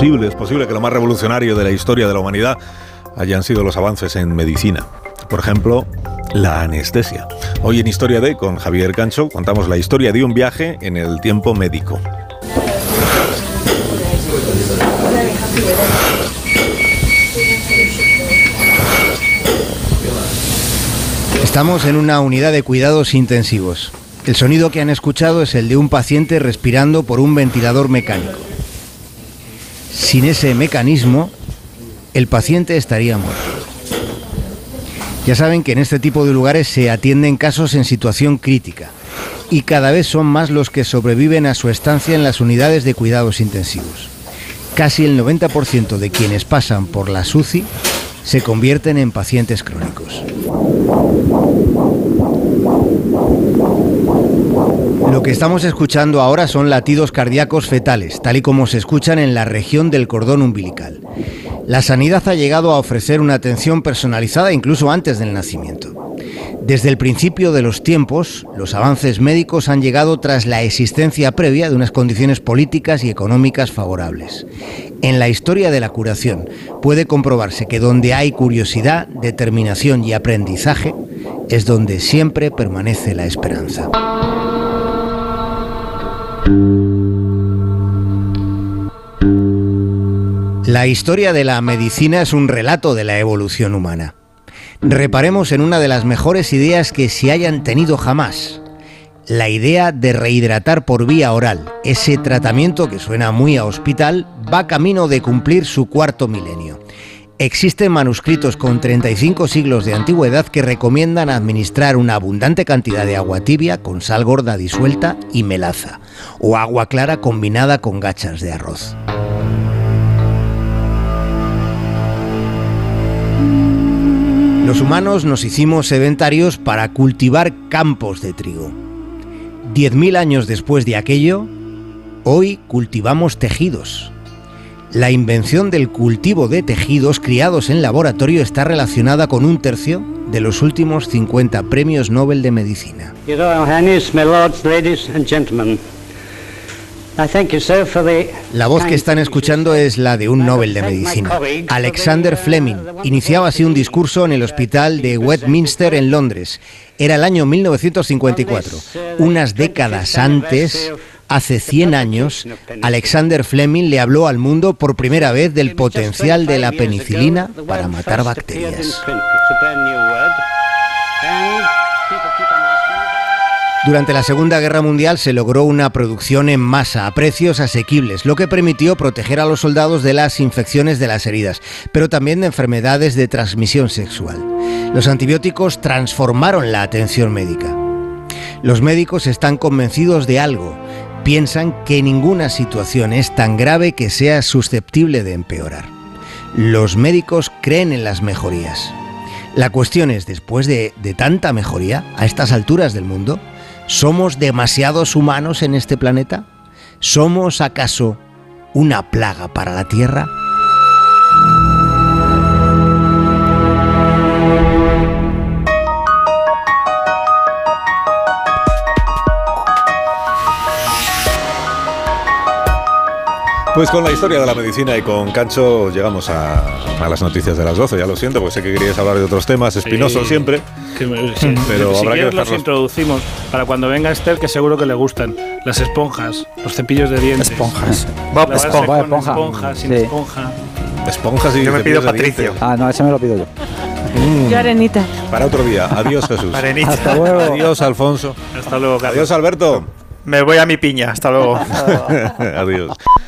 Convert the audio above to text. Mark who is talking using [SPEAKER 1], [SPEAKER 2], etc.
[SPEAKER 1] es posible que lo más revolucionario de la historia de la humanidad hayan sido los avances en medicina. Por ejemplo, la anestesia. Hoy en Historia de, con Javier Cancho, contamos la historia de un viaje en el tiempo médico.
[SPEAKER 2] Estamos en una unidad de cuidados intensivos. El sonido que han escuchado es el de un paciente respirando por un ventilador mecánico. Sin ese mecanismo, el paciente estaría muerto. Ya saben que en este tipo de lugares se atienden casos en situación crítica y cada vez son más los que sobreviven a su estancia en las unidades de cuidados intensivos. Casi el 90% de quienes pasan por la SUCI se convierten en pacientes crónicos. Que estamos escuchando ahora son latidos cardíacos fetales, tal y como se escuchan en la región del cordón umbilical. La sanidad ha llegado a ofrecer una atención personalizada incluso antes del nacimiento. Desde el principio de los tiempos, los avances médicos han llegado tras la existencia previa de unas condiciones políticas y económicas favorables. En la historia de la curación puede comprobarse que donde hay curiosidad, determinación y aprendizaje es donde siempre permanece la esperanza. La historia de la medicina es un relato de la evolución humana. Reparemos en una de las mejores ideas que se hayan tenido jamás. La idea de rehidratar por vía oral. Ese tratamiento que suena muy a hospital va camino de cumplir su cuarto milenio. Existen manuscritos con 35 siglos de antigüedad que recomiendan administrar una abundante cantidad de agua tibia con sal gorda disuelta y melaza, o agua clara combinada con gachas de arroz. Los humanos nos hicimos sedentarios para cultivar campos de trigo. Diez mil años después de aquello, hoy cultivamos tejidos. La invención del cultivo de tejidos criados en laboratorio está relacionada con un tercio de los últimos 50 premios Nobel de Medicina. La voz que están escuchando es la de un Nobel de Medicina. Alexander Fleming iniciaba así un discurso en el hospital de Westminster en Londres. Era el año 1954. Unas décadas antes, hace 100 años, Alexander Fleming le habló al mundo por primera vez del potencial de la penicilina para matar bacterias. Durante la Segunda Guerra Mundial se logró una producción en masa a precios asequibles, lo que permitió proteger a los soldados de las infecciones de las heridas, pero también de enfermedades de transmisión sexual. Los antibióticos transformaron la atención médica. Los médicos están convencidos de algo, piensan que ninguna situación es tan grave que sea susceptible de empeorar. Los médicos creen en las mejorías. La cuestión es, después de, tanta mejoría, a estas alturas del mundo, ¿Somos demasiados humanos en este planeta? ¿Somos acaso una plaga para la Tierra?
[SPEAKER 1] Pues con la historia de la medicina y con Cancho llegamos a, las noticias de las 12. Ya lo siento, porque sé que querías hablar de otros temas, espinosos siempre.
[SPEAKER 3] pero si habrá que los introducimos para cuando venga Esther, que seguro que le gustan. Las esponjas, los cepillos de dientes.
[SPEAKER 4] Esponjas.
[SPEAKER 3] Bob, esponja. esponja. esponja, sin esponja.
[SPEAKER 1] Esponjas y
[SPEAKER 4] Yo me pido Patricio.
[SPEAKER 5] Ah, no, ese me lo pido yo.
[SPEAKER 6] Yo arenita.
[SPEAKER 1] Para otro día. Adiós, Jesús.
[SPEAKER 4] Arenita.
[SPEAKER 5] Hasta luego.
[SPEAKER 1] Adiós, Alfonso.
[SPEAKER 3] Hasta luego, Carlos.
[SPEAKER 1] Adiós, Alberto.
[SPEAKER 4] Me voy a mi piña. Hasta luego.
[SPEAKER 1] Adiós.